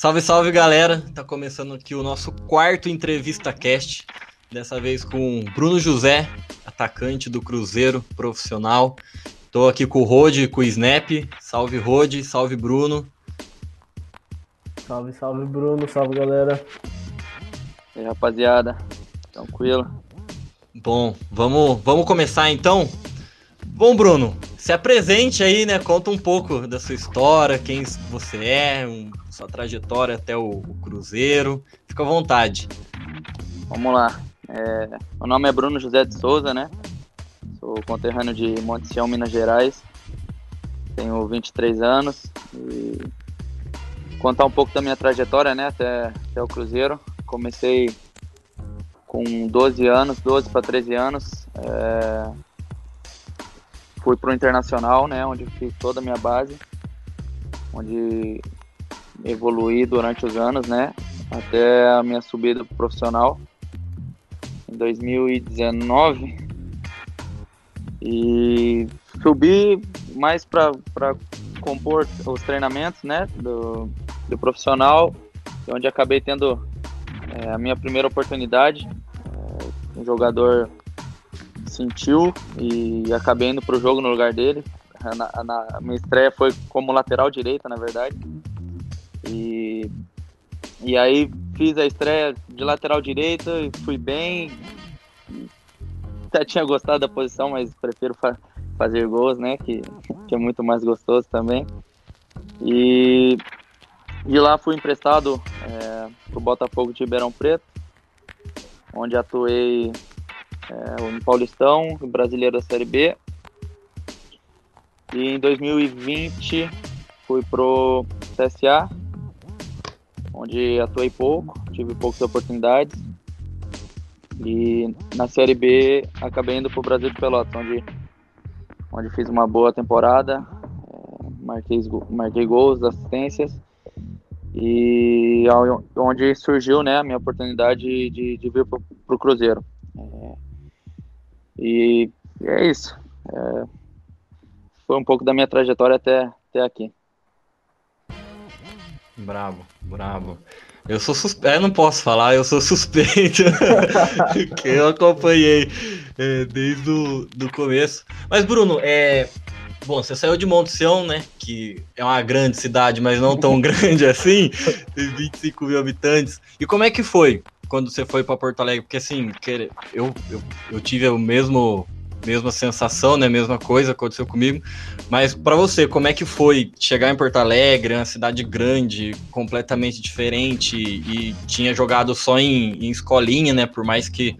Salve, salve galera! Tá começando aqui o nosso quarto entrevista cast. Dessa vez com Bruno José, atacante do Cruzeiro profissional. Tô aqui com o Rode e com o Snap. Salve Rode, salve Bruno. Salve, salve Bruno, salve galera. E aí, rapaziada, tranquilo? Bom, vamos, vamos começar então. Bom, Bruno, se apresente aí, né? Conta um pouco da sua história, quem você é, um, sua trajetória até o, o, Cruzeiro. Fica à vontade. Vamos lá. É, meu nome é Bruno José de Souza, né? Sou conterrâneo de Monte Sião, Minas Gerais. Tenho 23 anos e contar um pouco da minha trajetória, né? Até, até o Cruzeiro. Comecei com 12 anos, 12 para 13 anos. É, fui para o Internacional, né, onde fiz toda a minha base, onde evoluí durante os anos, né, até a minha subida profissional em 2019 e subi mais para compor os treinamentos, né, do, do profissional, onde acabei tendo é, a minha primeira oportunidade, é, um jogador sentiu e acabei indo pro jogo no lugar dele. Na, na, minha estreia foi como lateral direita, na verdade. E, e aí fiz a estreia de lateral direita e fui bem. Até tinha gostado da posição, mas prefiro fa fazer gols, né? Que, que é muito mais gostoso também. E de lá fui emprestado é, pro Botafogo de Ribeirão Preto, onde atuei é, Paulistão, no Brasileiro da Série B. E em 2020 fui pro CSA, onde atuei pouco, tive poucas oportunidades. E na Série B acabei indo pro Brasil de Pelotas, onde, onde fiz uma boa temporada, é, marquei, marquei gols, assistências e onde surgiu né, a minha oportunidade de, de vir para o Cruzeiro. É, e é isso. É, foi um pouco da minha trajetória até, até aqui. Bravo, bravo. Eu sou suspeito, eu não posso falar, eu sou suspeito, que eu acompanhei é, desde o do começo. Mas, Bruno, é, bom, você saiu de Monte Sião, né, que é uma grande cidade, mas não tão grande assim, tem 25 mil habitantes. E como é que foi quando você foi para Porto Alegre? Porque assim, eu, eu, eu tive o mesmo mesma sensação, né? Mesma coisa aconteceu comigo. Mas para você, como é que foi chegar em Porto Alegre, uma cidade grande, completamente diferente e tinha jogado só em, em escolinha, né? Por mais que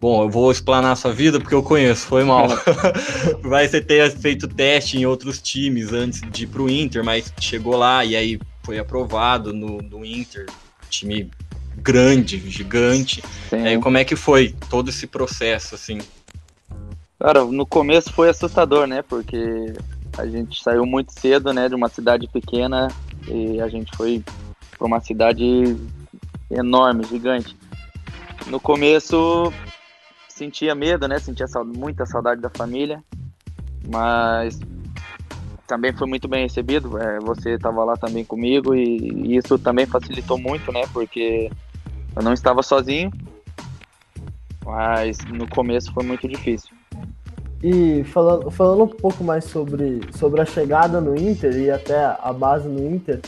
Bom, eu vou explanar a sua vida porque eu conheço, foi mal. mas você ter feito teste em outros times antes de ir pro Inter, mas chegou lá e aí foi aprovado no, no Inter, time grande, gigante. É, como é que foi todo esse processo, assim? Cara, no começo foi assustador, né? Porque a gente saiu muito cedo, né, de uma cidade pequena e a gente foi para uma cidade enorme, gigante. No começo sentia medo, né? Sentia muita saudade da família, mas também foi muito bem recebido. É, você estava lá também comigo e, isso também facilitou muito, né? Porque eu não estava sozinho, mas no começo foi muito difícil. E falando, falando um pouco mais sobre, sobre a chegada no Inter e até a base no Inter,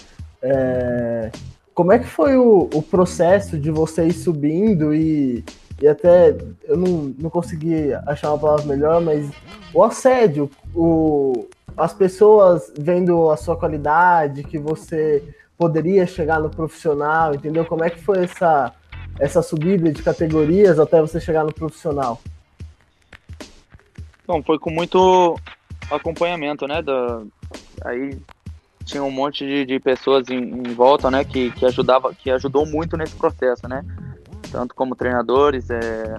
é, como é que foi o, o processo de vocês subindo e, e até eu não, não consegui achar uma palavra melhor, mas o assédio, o, as pessoas vendo a sua qualidade, que você poderia chegar no profissional, entendeu? Como é que foi essa, essa subida de categorias até você chegar no profissional? Bom, foi com muito acompanhamento, né? Da, aí tinha um monte de, de pessoas em, em, volta, né? Que, que ajudava, que ajudou muito nesse processo, né? Tanto como treinadores, é,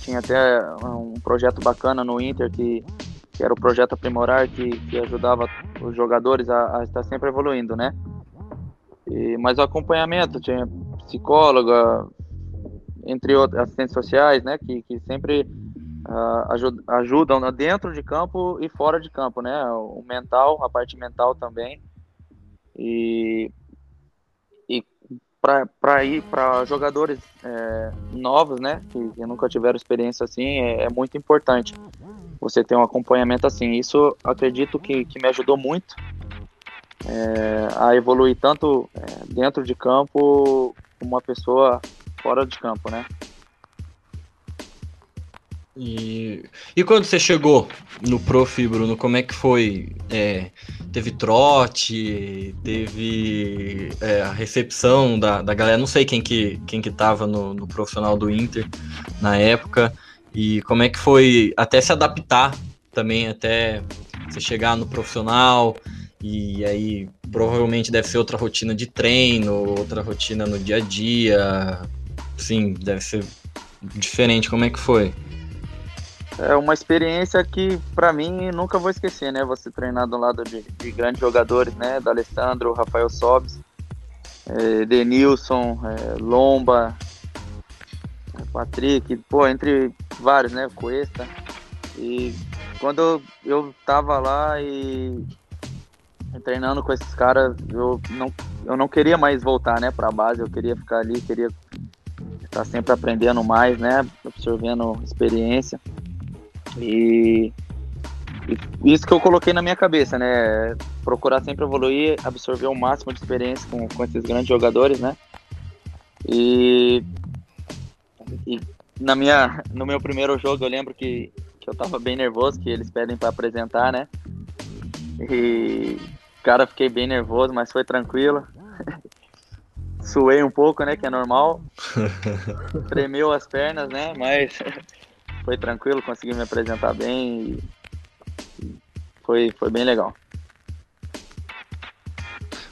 tinha até um projeto bacana no Inter que que era o projeto Aprimorar, que, que ajudava os jogadores a, a estar sempre evoluindo, né? E, mas o acompanhamento, tinha psicóloga, entre outros, assistentes sociais, né? Que, que sempre uh, ajudam dentro de campo e fora de campo, né? O mental, a parte mental também. E para ir para jogadores é, novos, né? Que, que, nunca tiveram experiência assim, é, é, muito importante você ter um acompanhamento assim. Isso acredito que, que me ajudou muito é, a evoluir tanto é, dentro de campo como uma pessoa fora de campo, né? E, e quando você chegou no Prof, Bruno, como é que foi? É, teve trote, teve é, a recepção da, da galera, não sei quem que, quem que tava no, no profissional do Inter na época, e como é que foi até se adaptar também, até você chegar no profissional, e aí provavelmente deve ser outra rotina de treino, outra rotina no dia a dia, sim, deve ser diferente, como é que foi? É uma experiência que para mim nunca vou esquecer, né? Você treinar do lado de, de grandes jogadores, né? Da Alessandro, Rafael Sobes, é, Denilson, é, Lomba, é, Patrick, pô, entre vários, né? Cuesta. E quando eu, eu tava lá e treinando com esses caras, eu não, eu não queria mais voltar, né, pra base, eu queria ficar ali, queria estar sempre aprendendo mais, né, absorvendo experiência. E, e, isso que eu coloquei na minha cabeça, né? Procurar sempre evoluir, absorver o máximo de experiência com, com esses grandes jogadores, né? E, e na minha, no meu primeiro jogo eu lembro que, que eu tava bem nervoso, que eles pedem para apresentar, né? E cara, fiquei bem nervoso, mas foi tranquilo. Suei um pouco, né? Que é normal. Tremeu as pernas, né? Mas foi tranquilo, consegui me apresentar bem e foi, foi bem legal.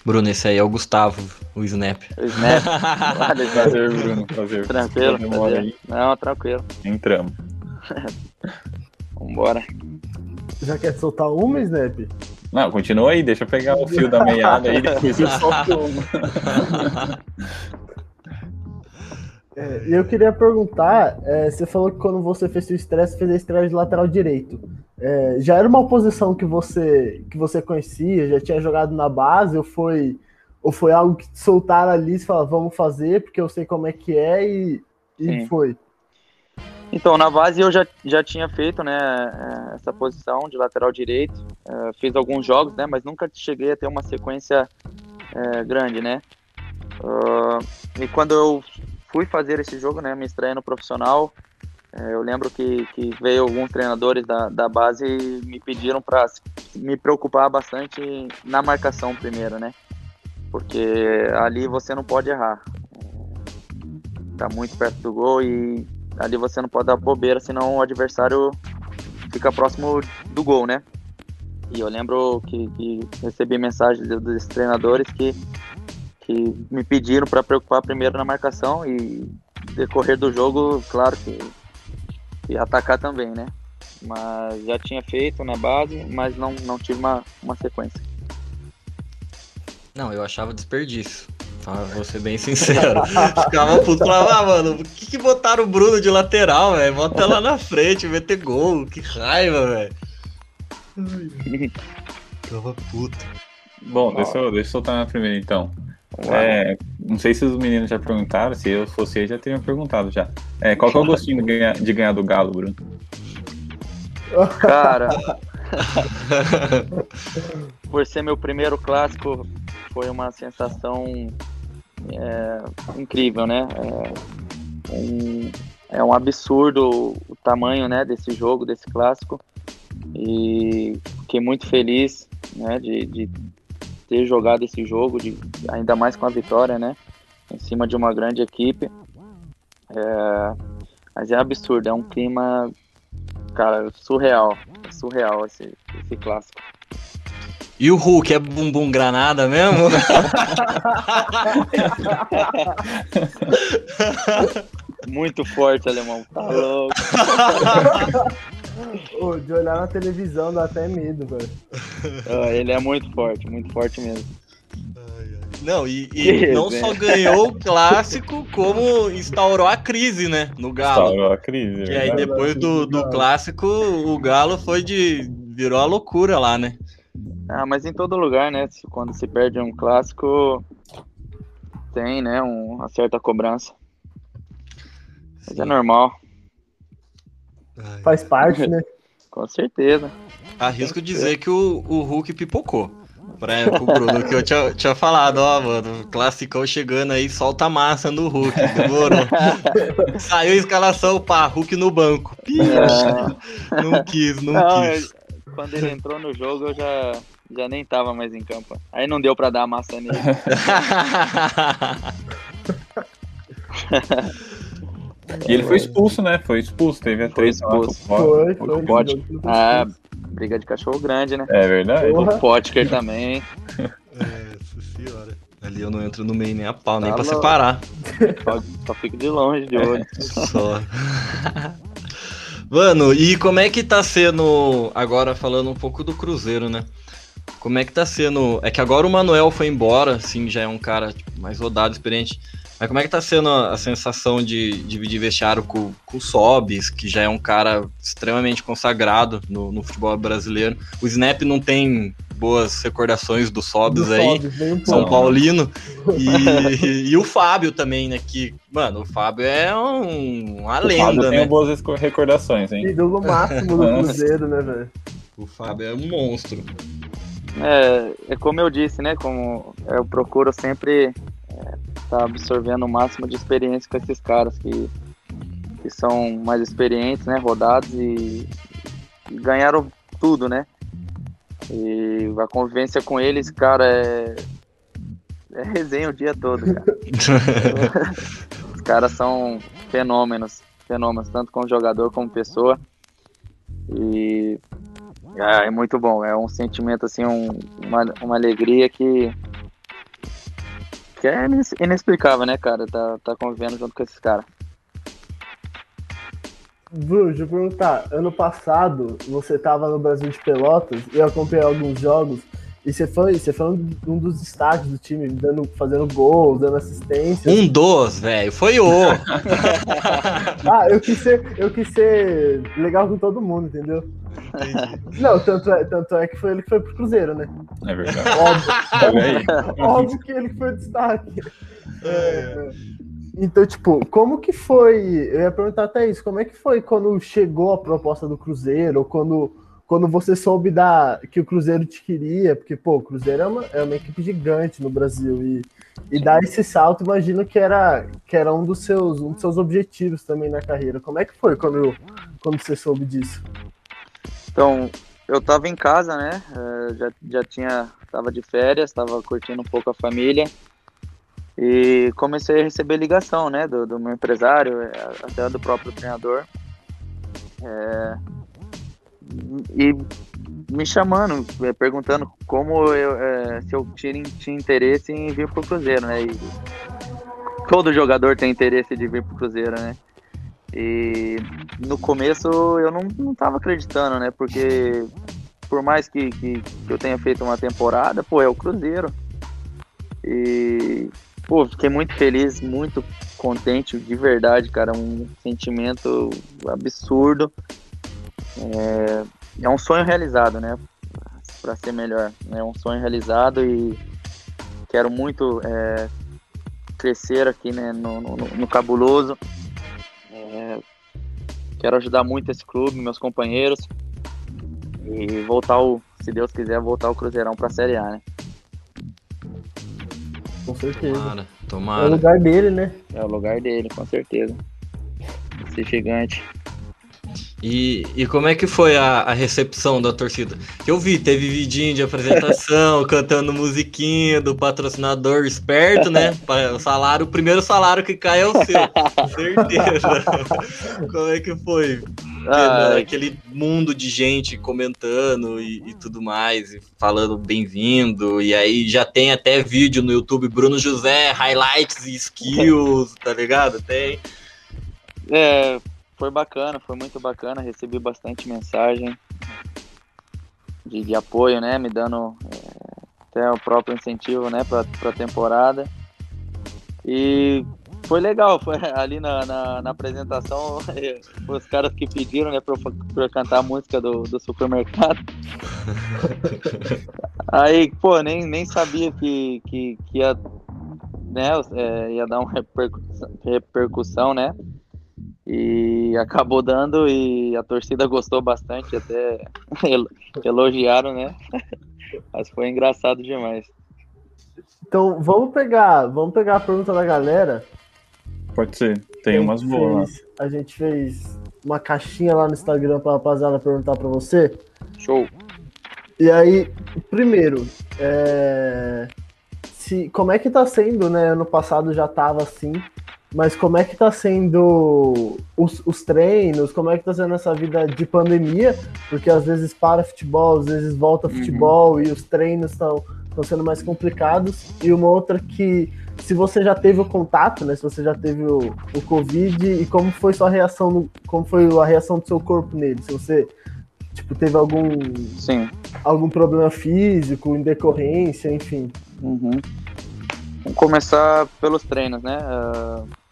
Bruno, esse aí é o Gustavo, o Snap. O Snap. prazer, Bruno. Prazer. Tranquilo. Prazer. Não, tranquilo. Entramos. Vambora. Já quer soltar uma, Snap? Não, continua aí, deixa eu pegar o fio da meada aí, depois eu solto uma. É, eu queria perguntar, é, você falou que quando você fez o estresse, fez a estreia de lateral direito. É, já era uma posição que você que você conhecia, já tinha jogado na base, ou foi, ou foi algo que soltaram ali e falaram, vamos fazer, porque eu sei como é que é, e, e foi? Então, na base eu já, já tinha feito né, é, essa posição de lateral direito, é, fiz alguns jogos, né, mas nunca cheguei a ter uma sequência é, grande, né. Uh, e quando eu fui fazer esse jogo, né, minha estreia no profissional. É, eu lembro que, que veio alguns treinadores da, da base e me pediram para me preocupar bastante na marcação primeiro, né? Porque ali você não pode errar. Tá muito perto do gol e ali você não pode dar bobeira, senão o adversário fica próximo do gol, né? E eu lembro que, que recebi mensagens dos treinadores que que me pediram para preocupar primeiro na marcação e decorrer do jogo, claro que e atacar também, né? Mas já tinha feito na base, mas não, não tive uma, uma sequência. Não, eu achava desperdício. Tá? Vou ser bem sincero. Ficava puto lá, ah, mano, por que, que botaram o Bruno de lateral, velho? Bota lá na frente, meter gol. Que raiva, velho. Ficava puto. Bom, deixa eu, deixa eu soltar na primeira então. É, não sei se os meninos já perguntaram, se eu fosse eu já teriam perguntado já. É, qual que é o gostinho de ganhar, de ganhar do Galo, Bruno? Cara, por ser meu primeiro clássico, foi uma sensação é, incrível, né? É um, é um absurdo o tamanho né, desse jogo, desse clássico. E fiquei muito feliz né, de, de ter jogado esse jogo, de, ainda mais com a vitória, né? Em cima de uma grande equipe. É, mas é absurdo, é um clima, cara, surreal. Surreal esse, esse clássico. E o Hulk é bumbum granada mesmo? Muito forte, alemão. Tá louco. oh, de olhar na televisão dá até medo, velho. Oh, ele é muito forte, muito forte mesmo. Não, e, e não só ganhou o clássico, como instaurou a crise, né? No Galo. Instaurou a crise. E aí depois do, do clássico, o Galo foi de. virou a loucura lá, né? Ah, mas em todo lugar, né? Quando se perde um clássico, tem, né? Um, uma certa cobrança. Mas é normal. Faz parte, né? Com certeza. Arrisco dizer que o, o Hulk pipocou pra, pro Bruno, que eu tinha, tinha falado, ó, mano, classicão chegando aí, solta a massa no Hulk, demorou. Saiu a escalação, pá, Hulk no banco. É. Não quis, não, não quis. Eu, quando ele entrou no jogo, eu já, já nem tava mais em campo. Aí não deu pra dar a massa nele. E ele foi expulso, né? Foi expulso, teve a Foi expulso. Foi, foi. Pode. Ah, briga de cachorro grande, né? É verdade. O Potker também. É, senhora. Ali eu não entro no meio nem a pau, nem tá pra separar. Só, só fico de longe, de olho. Só. Mano, e como é que tá sendo, agora falando um pouco do Cruzeiro, né? Como é que tá sendo. É que agora o Manuel foi embora, sim, já é um cara tipo, mais rodado, experiente. Mas como é que tá sendo a, sensação de dividir vestiário com, com o Sobis, que já é um cara extremamente consagrado no, no futebol brasileiro? O Snap não tem boas recordações do Sobis aí, Sobis, São Paulino. E, e, o Fábio também, né? Que, mano, o Fábio é um, uma o lenda, Fábio né? Tem boas recordações, hein? Ídolo máximo do Cruzeiro, né, velho? O Fábio é um monstro. É, é como eu disse, né? Como eu procuro sempre é, tá absorvendo o máximo de experiência com esses caras que, que são mais experientes, né, rodados e, e ganharam tudo, né? E a convivência com eles, cara, é, é resenha o dia todo, cara. Os caras são fenômenos, fenômenos, tanto como jogador como pessoa. E é, é muito bom, é um sentimento, assim, um, uma, uma alegria que que é inexplicável, né, cara? Tá, tá convivendo junto com esses caras. Bruno, deixa eu perguntar. Ano passado, você tava no Brasil de Pelotas e acompanhei alguns jogos. E você foi, você foi um dos estádios do time, dando, fazendo gols, dando assistência. Um dos, velho. Foi o. ah, eu quis, ser, eu quis ser legal com todo mundo, entendeu? Entendi. Não, tanto é, tanto é que foi ele que foi pro Cruzeiro, né? É verdade. Óbvio, óbvio que ele que foi o destaque. É. é. Então, tipo, como que foi? Eu ia perguntar até isso, como é que foi quando chegou a proposta do Cruzeiro, ou quando quando você soube da, que o Cruzeiro te queria, porque, pô, o Cruzeiro é uma, é uma equipe gigante no Brasil e, e dar esse salto, imagino que era, que era um, dos seus, um dos seus objetivos também na carreira. Como é que foi quando, quando você soube disso? Então, eu tava em casa, né? É, já, já tinha, tava de férias, tava curtindo um pouco a família e comecei a receber ligação, né, do, do meu empresário, é, até do próprio treinador. É, e me chamando, é, perguntando como eu, é, se eu tinha, tinha interesse em vir pro Cruzeiro, né? E todo jogador tem interesse de vir pro Cruzeiro, né? E no começo eu não, não tava acreditando, né? Porque por mais que, que, que eu tenha feito uma temporada, pô, é o Cruzeiro. E, pô, fiquei muito feliz, muito contente, de verdade, cara. Um sentimento absurdo. É, é um sonho realizado, né? Para ser melhor. É um sonho realizado e quero muito é, crescer aqui né, no, no, no Cabuloso. É, quero ajudar muito esse clube, meus companheiros. E voltar o, se Deus quiser, voltar o Cruzeirão para a Série A, né? Com certeza. Tomara, tomara. É o lugar dele, né? É o lugar dele, com certeza. Ser gigante. E, e como é que foi a, a recepção da torcida? Que eu vi, teve vidinho de apresentação, cantando musiquinha do patrocinador esperto, né? O salário, o primeiro salário que cai é o seu, certeza. como é que foi? Ah, aquele mundo de gente comentando e, e tudo mais, e falando bem-vindo, e aí já tem até vídeo no YouTube, Bruno José, highlights e skills, tá ligado? Tem. É, foi bacana, foi muito bacana. Recebi bastante mensagem de, de apoio, né? Me dando é, até o próprio incentivo, né, para a temporada. E foi legal, foi ali na, na, na apresentação, os caras que pediram, né, pra, pra cantar a música do, do supermercado. Aí, pô, nem, nem sabia que, que, que ia, né, é, ia dar uma repercussão, repercussão, né, e acabou dando e a torcida gostou bastante, até elogiaram, né, mas foi engraçado demais. Então, vamos pegar, vamos pegar a pergunta da galera Pode ser. Tem umas boas. A gente fez uma caixinha lá no Instagram pra rapaziada perguntar pra você. Show. E aí, primeiro, é... Se, como é que tá sendo, né? Ano passado já tava assim, mas como é que tá sendo os, os, treinos? Como é que tá sendo essa vida de pandemia? Porque às vezes para futebol, às vezes volta uhum. futebol uhum. e os treinos estão sendo mais complicados. E uma outra que se você já teve o contato, né? Se você já teve o, o Covid e como foi sua reação, no, como foi a reação do seu corpo nele? Se você tipo teve algum Sim. algum problema físico, em decorrência, enfim. Uhum. Vamos começar pelos treinos, né? Uh,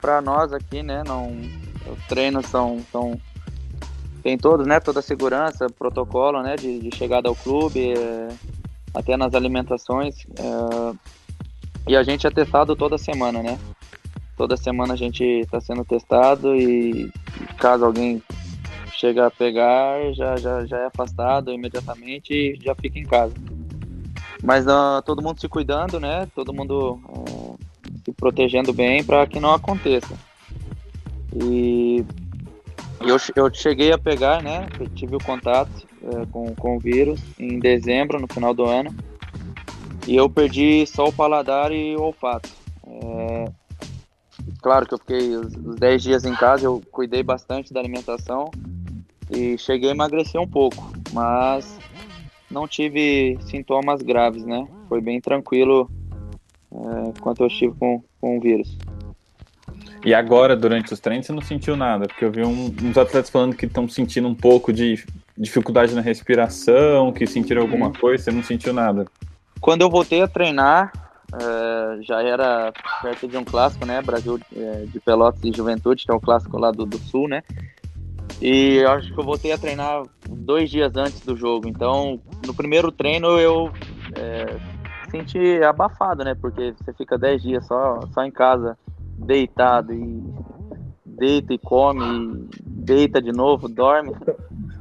para nós aqui, né? Não, os treinos são, são tem todos, né? Toda a segurança, protocolo, né? De, de chegada ao clube, é, até nas alimentações. É, e a gente é testado toda semana, né? Toda semana a gente está sendo testado e caso alguém chega a pegar, já, já, já é afastado imediatamente e já fica em casa. Mas uh, todo mundo se cuidando, né? Todo mundo uh, se protegendo bem para que não aconteça. E eu, eu cheguei a pegar, né? Tive o contato uh, com, com o vírus em dezembro, no final do ano e eu perdi só o paladar e o olfato. É... Claro que eu fiquei os, 10 dias em casa, eu cuidei bastante da alimentação e cheguei a emagrecer um pouco, mas não tive sintomas graves, né? Foi bem tranquilo é, enquanto eu estive com, com o vírus. E agora, durante os treinos, você não sentiu nada? Porque eu vi um, uns atletas falando que estão sentindo um pouco de dificuldade na respiração, que sentiram alguma uhum. coisa, você não sentiu nada? Quando eu voltei a treinar, é, já era perto de um clássico, né? Brasil é, de Pelotas e Juventude, que é o clássico lá do, do Sul, né? E eu acho que eu voltei a treinar dois dias antes do jogo. Então, no primeiro treino eu é, senti abafado, né? Porque você fica dez dias só, só em casa, deitado e deita e come, e deita de novo, dorme.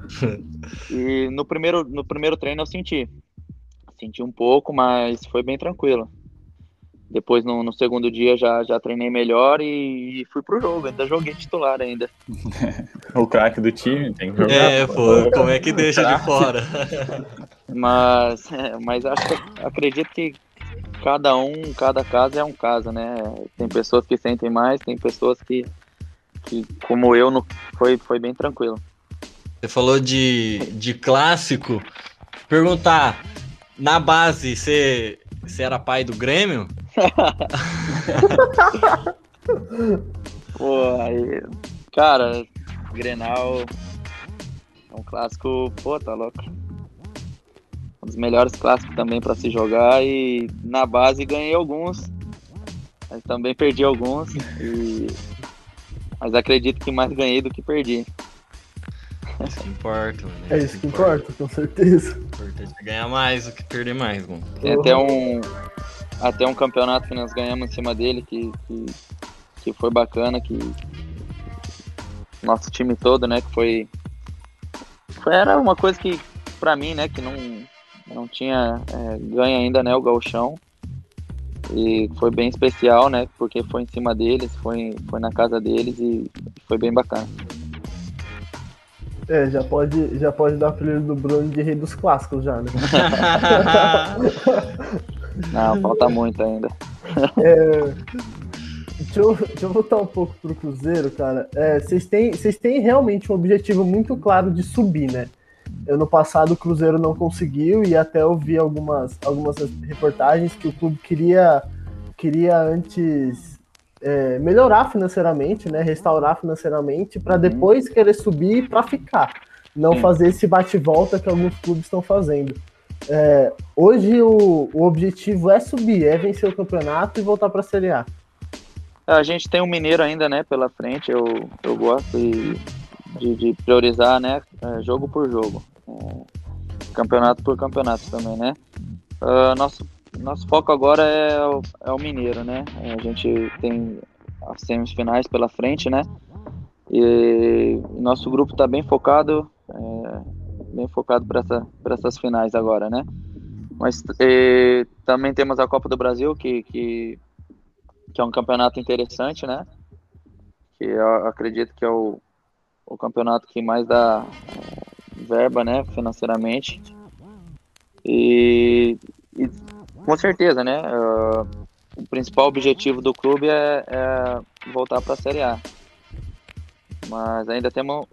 e no primeiro, no primeiro treino eu senti. Senti um pouco, mas foi bem tranquilo. Depois, no, no segundo dia, já, já treinei melhor e, e fui pro jogo. Ainda joguei titular ainda. o craque do time tem que jogar. É, pô, como é que deixa de fora? mas, é, mas acho que, acredito que cada um, cada caso é um caso, né? Tem pessoas que sentem mais, tem pessoas que, que como eu, no, foi, foi bem tranquilo. Você falou de, de clássico. Perguntar, na base, você, você era pai do Grêmio? pô, aí. Cara, Grenal é um clássico, pô, tá louco. Dos melhores clássicos também para se jogar e na base ganhei alguns, mas também perdi alguns. E... Mas acredito que mais ganhei do que perdi. Isso que importa, mano. É, isso que importa, com certeza. O importante é ganhar mais do que perder mais, mano. Tem até um, até um campeonato que nós ganhamos em cima dele, que, que, que foi bacana, que nosso time todo, né, que foi, foi era uma coisa que, pra mim, né, que não, não tinha é, ganho ainda, né, o gauchão, e foi bem especial, né, porque foi em cima deles, foi, foi na casa deles e foi bem bacana. É, já pode, já pode dar o apelido do Bruno de rei dos clássicos já, né? Não, falta muito ainda. É, deixa, eu, deixa eu voltar um pouco pro Cruzeiro, cara. É, vocês têm, vocês têm realmente um objetivo muito claro de subir, né? Ano passado o Cruzeiro não conseguiu e até eu vi algumas, algumas reportagens que o clube queria, queria antes é, melhorar financeiramente, né, restaurar financeiramente, para uhum. depois querer subir para ficar, não Sim. fazer esse bate-volta que alguns clubes estão fazendo. É, hoje o, o objetivo é subir, é vencer o campeonato e voltar para a Série A. A gente tem um Mineiro ainda, né, pela frente. Eu, eu gosto de, de, de priorizar, né, é, jogo por jogo, é, campeonato por campeonato também, né. Uh, nosso nosso foco agora é o, é o Mineiro, né. A gente tem as semifinais pela frente, né. E nosso grupo está bem focado, é, bem focado para essa, essas finais agora, né? Mas e, também temos a Copa do Brasil, que, que, que, é um campeonato interessante, né? Que eu acredito que é o, o campeonato que mais dá verba, né, financeiramente. E, e com certeza, né? Uh, o principal objetivo do clube é, é voltar para a Série A. Mas ainda temos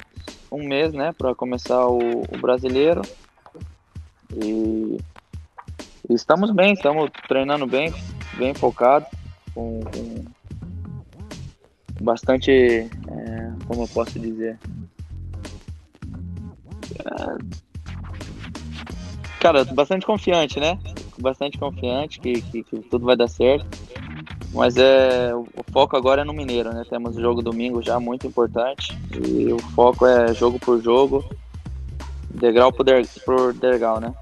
um mês, né, para começar o, o, brasileiro. E, estamos bem, estamos treinando bem, bem focado, com, com bastante, é, como eu posso dizer, cara, bastante confiante, né? Bastante confiante que, que, que tudo vai dar certo. Mas é, o foco agora é no Mineiro, né? Temos o jogo domingo já muito importante. E o foco é jogo por jogo, degrau por, der, por degrau, né?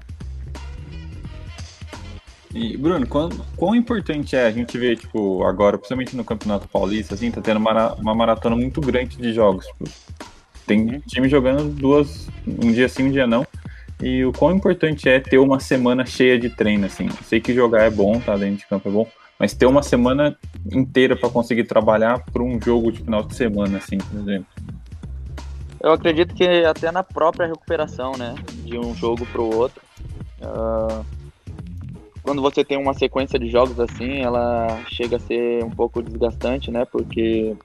E, Bruno, quão, quão importante é a gente ver, tipo, agora, principalmente no Campeonato Paulista, assim, tá tendo uma, uma maratona muito grande de jogos. Tipo, tem uhum. time jogando duas, um dia sim, um dia não. E o quão importante é ter uma semana cheia de treino, assim. sei que jogar é bom, tá? Dentro de campo é bom, mas ter uma semana inteira para conseguir trabalhar para um jogo de final de semana, assim, por exemplo. Eu acredito que até na própria recuperação, né, de um jogo para o outro, uh, quando você tem uma sequência de jogos assim, ela chega a ser um pouco desgastante, né, porque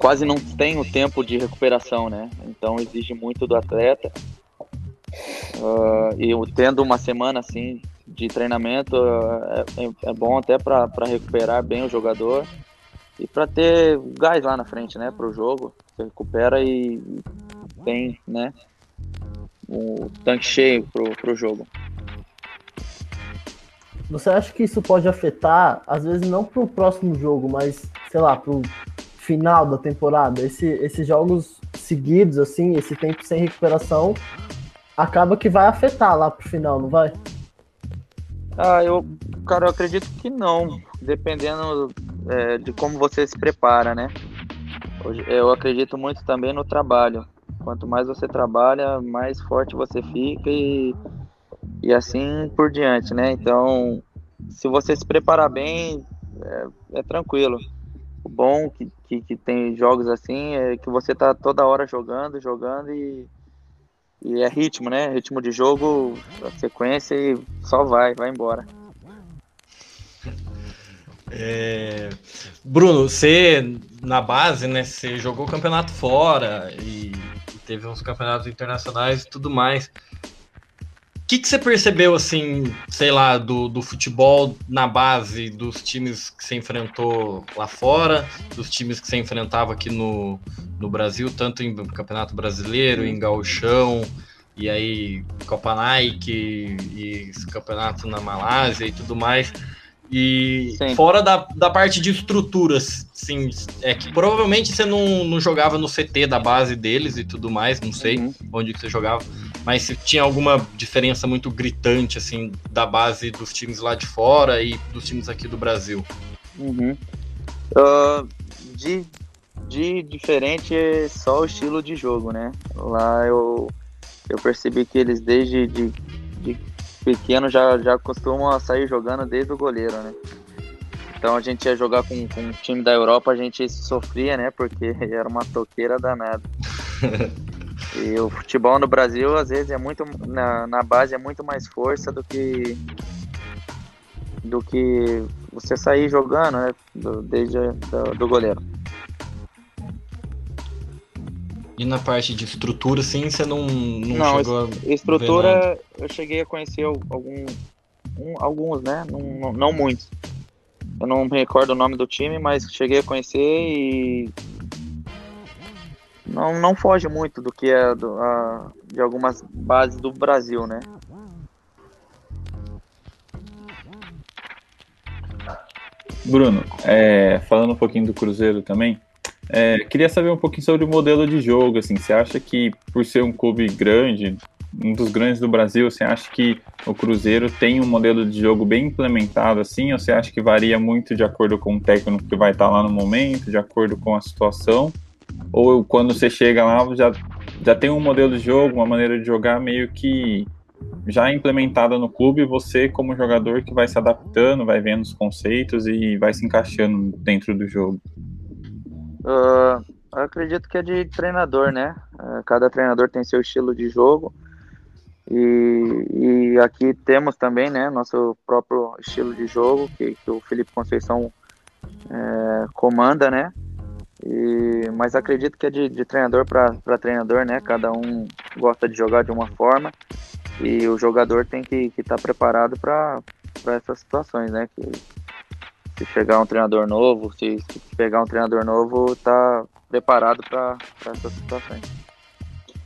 quase não tem o tempo de recuperação, né, então exige muito do atleta. Uh, e tendo uma semana assim de treinamento é, é, é bom até para recuperar bem o jogador e para ter gás lá na frente, né, para o jogo. Você recupera e tem, né, o tanque cheio pro, o jogo. Você acha que isso pode afetar, às vezes não pro próximo jogo, mas sei lá, pro final da temporada? Esse, esses jogos seguidos, assim, esse tempo sem recuperação, acaba que vai afetar lá pro final, não vai? Ah, eu, cara, eu acredito que não, dependendo é, de como você se prepara, né? Eu acredito muito também no trabalho. Quanto mais você trabalha, mais forte você fica e, e assim por diante, né? Então, se você se preparar bem, é, é tranquilo. O bom que, que, que, tem jogos assim é que você tá toda hora jogando, jogando e e é ritmo, né? Ritmo de jogo, sequência e só vai, vai embora. É... Bruno, você na base, né? Você jogou campeonato fora e teve uns campeonatos internacionais e tudo mais que, que você percebeu, assim, sei lá, do, do futebol na base dos times que você enfrentou lá fora, dos times que você enfrentava aqui no, no Brasil, tanto em Campeonato Brasileiro, em Gauchão, e aí Copa Nike, e campeonato na Malásia e tudo mais. E Sim. fora da, da parte de estruturas, sim, é que provavelmente você não, não jogava no CT da base deles e tudo mais, não sei uhum. onde que você jogava, mas se tinha alguma diferença muito gritante, assim, da base dos times lá de fora e dos times aqui do Brasil. Uhum. Uh, de, de diferente é só o estilo de jogo, né? Lá eu, eu percebi que eles desde de, de pequeno já, já costumam sair jogando desde o goleiro, né? Então a gente ia jogar com, com um time da Europa, a gente sofria, né? Porque era uma toqueira danada. e o futebol no Brasil, às vezes, é muito. Na, na base é muito mais força do que. do que você sair jogando, né? Do, desde do, do goleiro. E na parte de estrutura, sim, você não, não, não chegou a Estrutura, eu cheguei a conhecer algum, um, alguns, né? Não, não muitos. Eu não me recordo o nome do time, mas cheguei a conhecer e não, não foge muito do que é do, a, de algumas bases do Brasil, né? Bruno, é, falando um pouquinho do Cruzeiro também, é, queria saber um pouquinho sobre o modelo de jogo. Assim, você acha que por ser um clube grande, um dos grandes do Brasil, você acha que o Cruzeiro tem um modelo de jogo bem implementado assim, ou você acha que varia muito de acordo com o técnico que vai estar lá no momento, de acordo com a situação? Ou quando você chega lá já, já tem um modelo de jogo, uma maneira de jogar meio que já implementada no clube, você como jogador que vai se adaptando, vai vendo os conceitos e vai se encaixando dentro do jogo? Uh, eu acredito que é de treinador, né? Uh, cada treinador tem seu estilo de jogo. E, e, aqui temos também, né, nosso próprio estilo de jogo, que, que o Felipe Conceição é, comanda, né? E, mas acredito que é de, de treinador para treinador, né? Cada um gosta de jogar de uma forma e o jogador tem que estar tá preparado para essas situações, né? Que se chegar um treinador novo, se, se pegar um treinador novo, tá preparado para essas situações.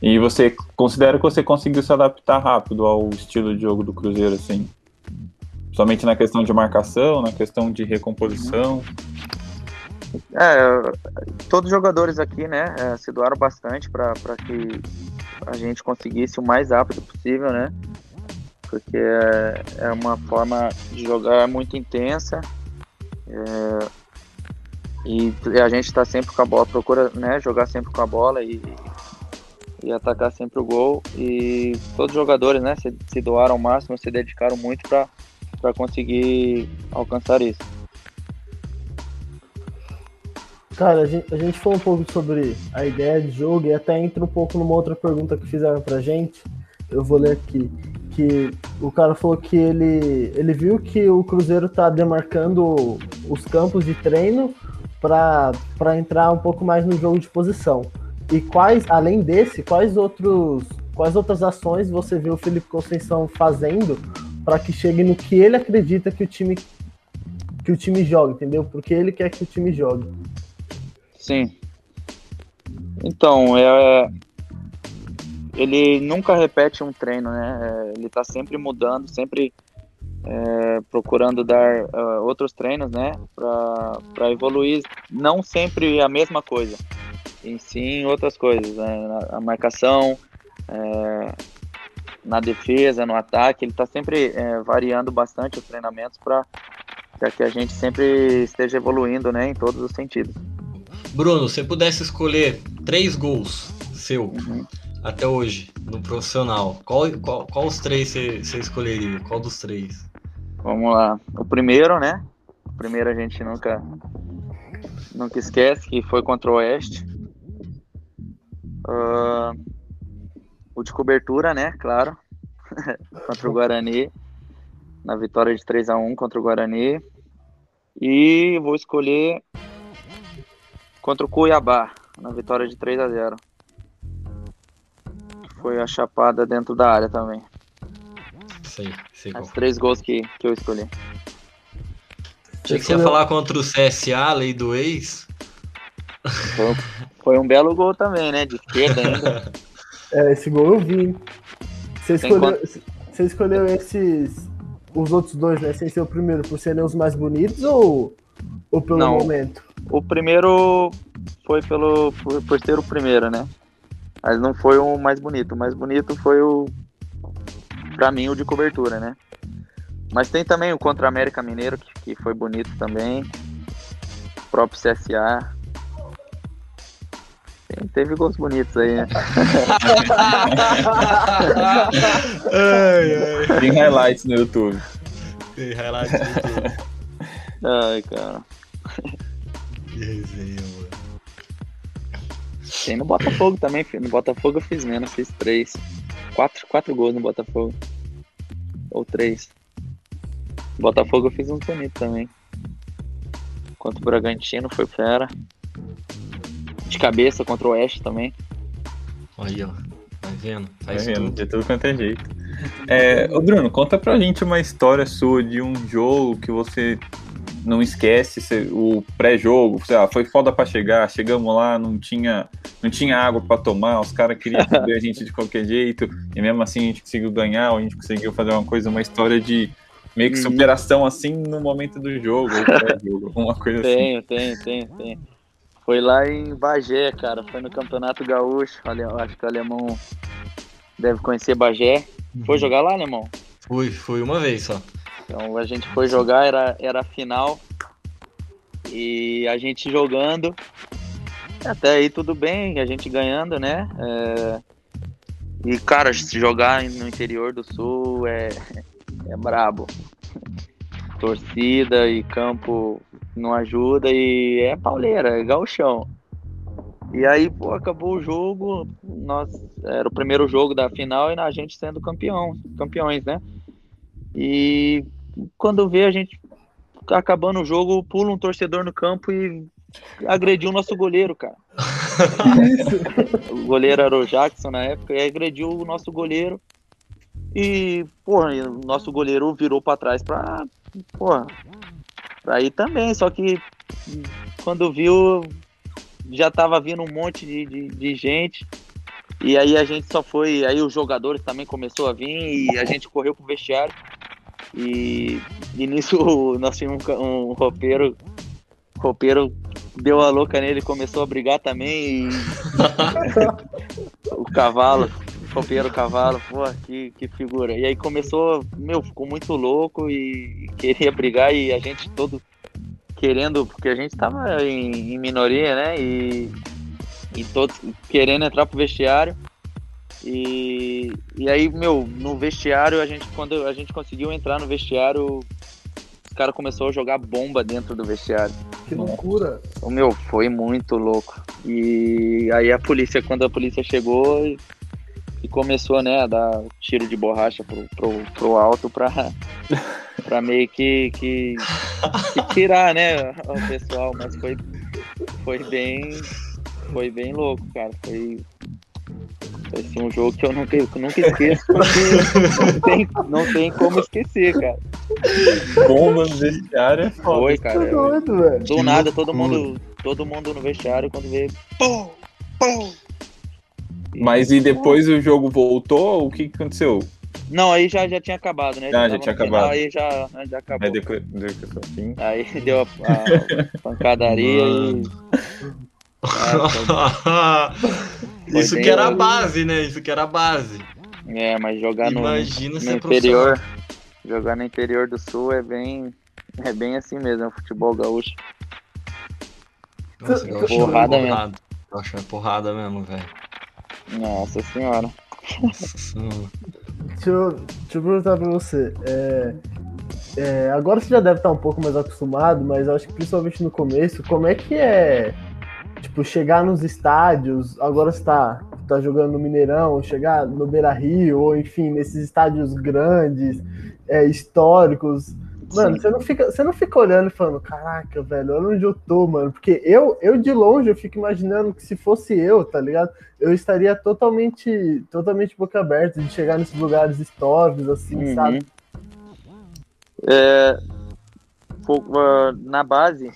E você considera que você conseguiu se adaptar rápido ao estilo de jogo do Cruzeiro, assim? Somente na questão de marcação, na questão de recomposição? É, todos os jogadores aqui, né, é, se doaram bastante para que a gente conseguisse o mais rápido possível, né? Porque é, é uma forma de jogar muito intensa, é, e a gente está sempre com a bola, procura né, jogar sempre com a bola e, e atacar sempre o gol. E todos os jogadores né, se, se doaram ao máximo, se dedicaram muito para conseguir alcançar isso. Cara, a gente, a gente falou um pouco sobre a ideia de jogo e até entra um pouco numa outra pergunta que fizeram pra gente. Eu vou ler aqui que o cara falou que ele, ele viu que o Cruzeiro tá demarcando os campos de treino para entrar um pouco mais no jogo de posição. E quais, além desse, quais outros quais outras ações você viu o Felipe Conceição fazendo para que chegue no que ele acredita que o time que o time joga, entendeu? Porque ele quer que o time jogue. Sim. Então, é, ele nunca repete um treino, né? É, ele está sempre mudando, sempre é, procurando dar uh, outros treinos, né? Para evoluir, não sempre a mesma coisa, em sim outras coisas, né? A marcação, é, na defesa, no ataque, ele está sempre é, variando bastante os treinamentos para que a gente sempre esteja evoluindo, né? Em todos os sentidos. Bruno, se pudesse escolher três gols seu. Uhum até hoje, no profissional, qual, qual, qual os três você escolheria? Qual dos três? Vamos lá. O primeiro, né? O primeiro a gente nunca, nunca esquece, que foi contra o Oeste. Uh, o de cobertura, né? Claro. contra o Guarani. Na vitória de 3 a 1 contra o Guarani. E vou escolher contra o Cuiabá, na vitória de 3 a 0 foi a chapada dentro da área também. Sei, sei As três gols que, que eu escolhi. Achei que você ia falar contra o CSA, lei do ex. Foi, foi, um belo gol também, né? De esquerda ainda. É, esse gol eu vi. Você escolheu, você escolheu esses. Os outros dois, né? Sem ser o primeiro, por serem os mais bonitos ou, ou pelo Não, momento? O primeiro foi pelo, por, por ser o primeiro, né? Mas não foi o mais bonito. O mais bonito foi o. Pra mim, o de cobertura, né? Mas tem também o contra América Mineiro, que, que foi bonito também. O próprio CSA. Tem, teve gols bonitos aí, né? ai, ai. Tem highlights no YouTube. Tem highlights no YouTube. ai, cara. Que resenha, mano. Tem no Botafogo também, filho. No Botafogo eu fiz menos, fiz três. Quatro, quatro gols no Botafogo. Ou três. No Botafogo eu fiz um bonito também. Contra o Bragantino foi fera. De cabeça contra o Oeste também. Aí, ó. Tá vendo? Tá vendo, de tudo quanto é jeito. É, ô Bruno, conta pra gente uma história sua de um jogo que você não esquece o pré-jogo, foi foda para chegar, chegamos lá, não tinha, não tinha água para tomar, os caras queriam ver a gente de qualquer jeito, e mesmo assim a gente conseguiu ganhar, a gente conseguiu fazer uma coisa, uma história de meio que Uhum. superação assim no momento do jogo, ou alguma coisa assim. Tenho, tenho, tenho, tenho. Foi lá em Bagé, cara. Foi no Campeonato Gaúcho. Acho que o alemão deve conhecer Bagé. Foi jogar lá, alemão? Fui, fui uma vez só. Então a gente foi jogar, era, era a final. E a gente jogando. Até aí tudo bem, a gente ganhando, né? É, E, cara, jogar no interior do sul é, é brabo. Torcida e campo não ajuda e é pauleira, é gauchão. E aí, pô, acabou o jogo, nós, era o primeiro jogo da final e a gente sendo campeão, campeões, né? E quando vê a gente acabando o jogo, pula um torcedor no campo e agrediu o nosso goleiro, cara. o goleiro era o Jackson na época e agrediu o nosso goleiro. E, porra, o nosso goleiro virou pra trás pra, porra, pra ir também. Só que quando viu, já tava vindo um monte de, de, de gente. E aí a gente só foi. Aí os jogadores também começou a vir e a gente correu pro vestiário. E, e nisso nós tínhamos um, um roupeiro. Roupeiro deu a louca nele, começou a brigar também. E o cavalo, o roupeiro cavalo, pô, que, que figura. E aí começou, meu, ficou muito louco e queria brigar e a gente todo querendo, porque a gente tava em, em minoria, né? E, e todos querendo entrar pro vestiário. E, e aí, meu, no vestiário, a gente, quando a gente conseguiu entrar no vestiário, os caras começaram a jogar bomba dentro do vestiário. Que loucura. O meu foi muito louco. E aí a polícia, quando a polícia chegou e, e começou, né, a dar tiro de borracha pro, pro, pro alto pra, pra meio que, que, que tirar, né, o pessoal. Mas foi, foi bem. Foi bem louco, cara. Foi. Foi assim, um jogo que eu nunca, eu nunca esqueço, porque não tem, não tem como esquecer, cara. Bomba no vestiário é foda. Foi, cara. Tá doido, velho. Do Que nada, todo mundo, todo mundo no vestiário, quando vê. Pum, pum. Mas e depois o jogo voltou? O que aconteceu? Não, aí já, já tinha acabado, né? Ah, já tava tinha final, acabado. Aí já, já acabou. Aí depois, depois. Aí deu a, a pancadaria e. Isso que era a base, né? Isso que era a base. É, mas jogar no, Imagina no ser interior. Jogar no interior do sul é bem. É bem assim mesmo, é um futebol gaúcho. Nossa, eu acho Porrada mesmo. porrada. Eu acho é porrada mesmo, velho. Nossa senhora. Nossa senhora. Deixa eu, deixa eu perguntar pra você. é, é, agora você já deve estar um pouco mais acostumado, mas eu acho que principalmente no começo, como é que é, tipo, chegar nos estádios, agora você tá, jogando no Mineirão, chegar no Beira Rio, ou enfim, nesses estádios grandes, é, históricos. Mano, Sim. você não, fica, você não fica olhando e falando, caraca, velho, olha onde eu tô, mano. Porque eu, eu de longe, eu fico imaginando que se fosse eu, tá ligado? Eu estaria totalmente, totalmente boca aberta de chegar nesses lugares históricos, assim, Uhum. sabe? É, na base,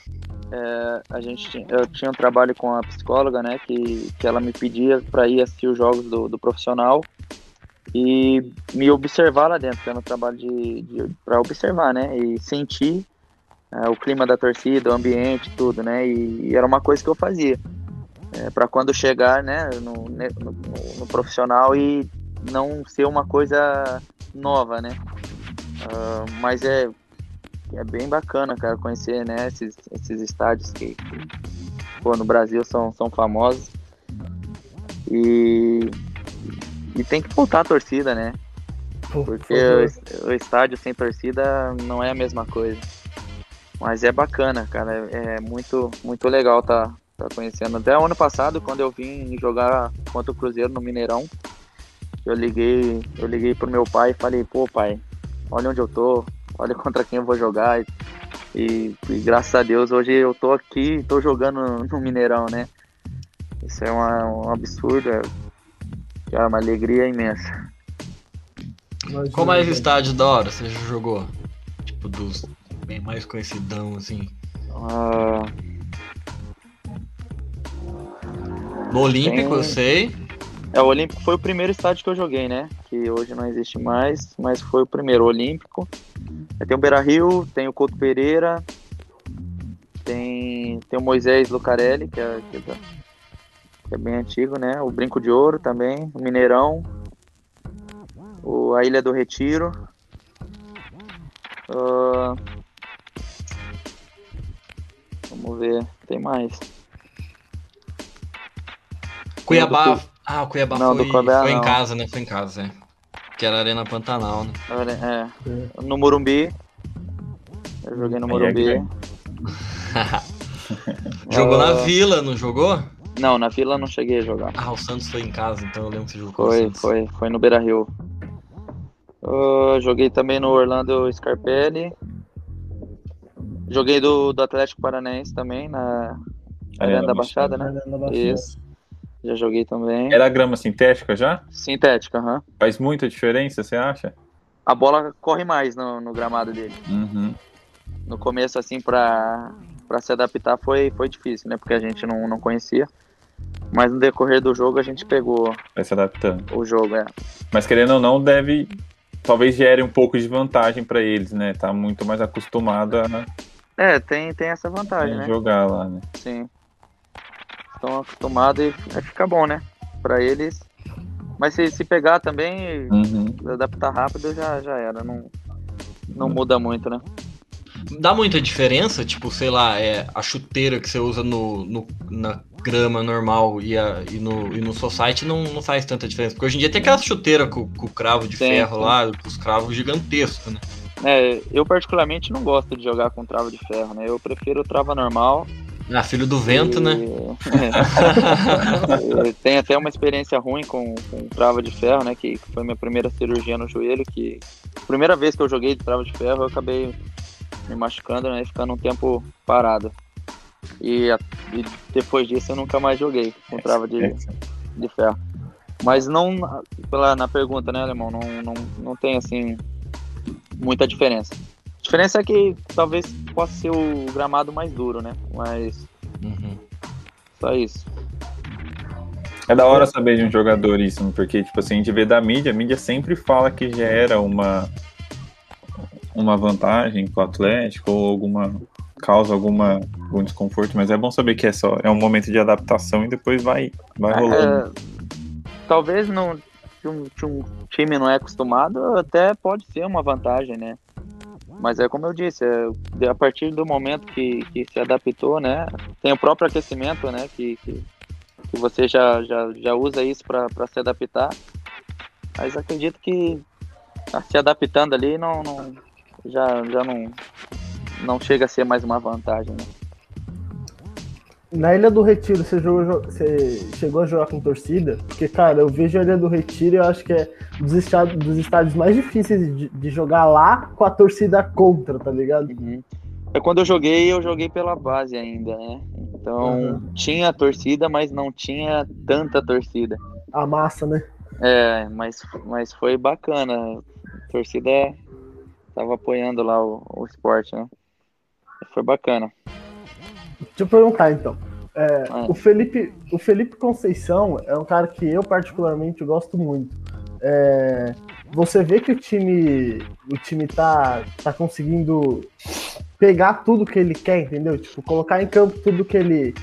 é, a gente eu tinha um trabalho com a psicóloga, né, que, que ela me pedia para ir assistir os jogos do, do profissional e me observar lá dentro, que era um trabalho de, para observar, né, e sentir é, o clima da torcida, o ambiente, tudo, né, e, e era uma coisa que eu fazia para quando chegar, né, no, no, no- profissional e não ser uma coisa nova, né. Ah, mas é, é bem bacana, cara, conhecer né, esses, esses estádios que, que, pô, no Brasil são, são famosos. E, e tem que voltar a torcida, né? Por Porque o, o estádio sem torcida não é a mesma coisa. Mas é bacana, cara. É, é muito, muito legal tá, tá conhecendo. Até o ano passado, quando eu vim jogar contra o Cruzeiro no Mineirão, eu liguei, eu liguei pro meu pai e falei, pô pai, olha onde eu tô, olha contra quem eu vou jogar. E, e graças a Deus hoje eu tô aqui, tô jogando no Mineirão, né? Isso é uma- um absurdo, é, é uma alegria imensa. Imagina, Qual mais estádio da hora você já jogou? Tipo, dos bem mais conhecidão, assim. Ah, No Olímpico, Tem- eu sei. É, o Olímpico foi o primeiro estádio que eu joguei, né? Que hoje não existe mais, mas foi o primeiro Olímpico. Aí tem o Beira Rio, tem o Couto Pereira, tem, tem o Moisés Lucarelli, que é, que é, que é bem antigo, né? O Brinco de Ouro também, o Mineirão, o, a Ilha do Retiro. Uh, vamos ver, tem mais. Cuiabá. Do- Ah, o Cuiabá Não, do foi, Cuiabá foi em não. casa, né? Foi em casa, é. Que era Arena Pantanal, né? É, no Morumbi. Eu joguei no é Morumbi. grande. Jogou na Vila, não jogou? Não, na Vila eu não cheguei a jogar. Ah, o Santos foi em casa, então eu lembro que você jogou com o Foi, Santos. foi, foi no Beira Rio. Ah, joguei também no Orlando Scarpelli. Joguei do, do Atlético Paranaense também, na Arena da Baixada, né? Arena da Baixada. Isso. Já joguei também. Era grama sintética já? Sintética, aham. Faz muita diferença, você acha? A bola corre mais no, no gramado dele. Uhum. No começo, assim, pra, pra se adaptar foi, foi difícil, né? Porque a gente não, não conhecia. Mas no decorrer do jogo a gente pegou Vai se adaptando. o jogo, é. Mas querendo ou não, deve. Talvez gere um pouco de vantagem pra eles, né? Tá muito mais acostumado a É, tem, tem essa vantagem, né? jogar lá, né? Sim. Estão acostumados e vai ficar bom, né? Pra eles. Mas se, se pegar também, Uhum. adaptar rápido já, já era. Não, não muda muito, né? Dá muita diferença, tipo, sei lá, é a chuteira que você usa no, no- na grama normal e, a, e, no, e no society não, não faz tanta diferença. Porque hoje em dia tem aquela chuteira com, com o cravo de ferro sim. lá, com os cravos gigantescos, né? É, eu particularmente não gosto de jogar com trava de ferro, né? Eu prefiro trava normal. Ah, filho do vento, e- né? É. Tem até uma experiência ruim com, com trava de ferro, né? Que foi minha primeira cirurgia no joelho, que primeira vez que eu joguei de trava de ferro, eu acabei me machucando, né? e Ficando um tempo parado. E, e depois disso eu nunca mais joguei com trava de, de ferro. Mas não, pela, na pergunta, né, Alemão, não, não, não tem assim muita diferença. A diferença é que talvez possa ser o gramado mais duro, né? Mas Uhum. só isso. É da hora saber de um jogador isso, porque, tipo assim, a gente vê da mídia, a mídia sempre fala que gera uma, uma vantagem pro Atlético ou alguma causa alguma, algum desconforto, mas é bom saber que é só é um momento de adaptação e depois vai, vai rolando. É, talvez não, se um, se um time não é acostumado, até pode ser uma vantagem, né? Mas é como eu disse, é, a partir do momento que, que se adaptou, né? Tem o próprio aquecimento, né? Que, que, que você já, já, já usa isso para se adaptar. Mas acredito que ah, se adaptando ali não, não já, já não, não chega a ser mais uma vantagem, né? Na Ilha do Retiro, você, jogou, você chegou a jogar com torcida? Porque, cara, eu vejo a Ilha do Retiro e eu acho que é dos estados, dos estádios mais difíceis de, de jogar lá com a torcida contra, tá ligado? Uhum. É quando eu joguei, eu joguei pela base ainda, né? Então Uhum. tinha torcida, mas não tinha tanta torcida. A massa, né? É, mas, mas foi bacana. A torcida tava apoiando lá o, o esporte, né? Foi bacana. Deixa eu perguntar então. É, Ah. o, Felipe, o Felipe Conceição é um cara que eu particularmente gosto muito. É, você vê que o time, o time tá, tá conseguindo pegar tudo que ele quer, entendeu? Tipo, colocar em campo tudo que ele,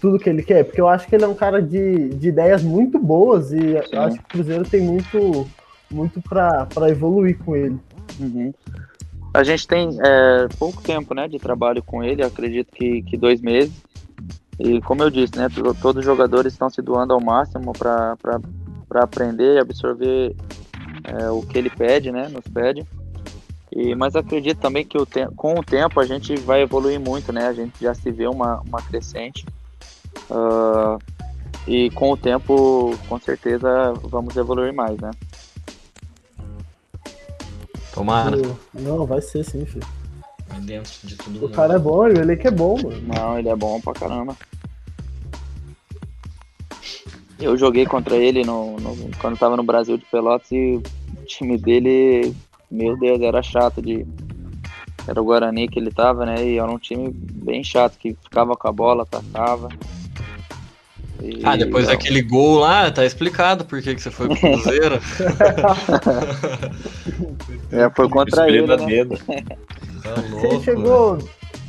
tudo que ele quer, porque eu acho que ele é um cara de, de ideias muito boas e Sim. eu acho que o Cruzeiro tem muito, muito para evoluir com ele. Uhum. A gente tem é, pouco tempo né, de trabalho com ele, acredito que, que dois meses. E como eu disse, né, to- todos os jogadores estão se doando ao máximo para aprender e absorver é, o que ele pede, né, nos pede. E, mas acredito também que o te- com o tempo a gente vai evoluir muito, né? A gente já se vê uma, uma crescente. Ah, e com o tempo, com certeza, vamos evoluir mais, né? Tomara. Não, vai ser sim, filho. Dentro de tudo. O cara é bom, ele que é bom, mano. Não, ele é bom pra caramba. Eu joguei contra ele no, no- quando tava no Brasil de Pelotas e o time dele, meu Deus, era chato de. Era o Guarani que ele tava, né? E era um time bem chato, que ficava com a bola, atacava. E, Ah, depois não, daquele gol lá, tá explicado por que, que você foi pro Cruzeiro. É, foi contra ele, né? dedo. Tá Você chegou.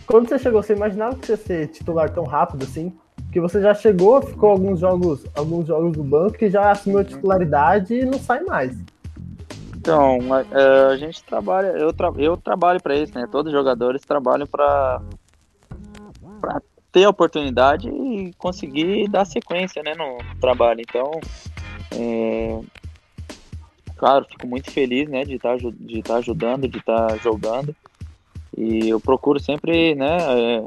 Quando você chegou, você imaginava que você ia ser titular tão rápido assim? Porque você já chegou, ficou alguns jogos, alguns jogos no banco e já assumiu a titularidade e não sai mais. Então, a, é, a gente trabalha, eu, tra, eu trabalho para isso, né? Todos os jogadores trabalham para para ter a oportunidade e conseguir dar sequência, né, no trabalho. Então, é, claro, fico muito feliz, né, de estar de estar ajudando, de estar jogando. E eu procuro sempre, né, é,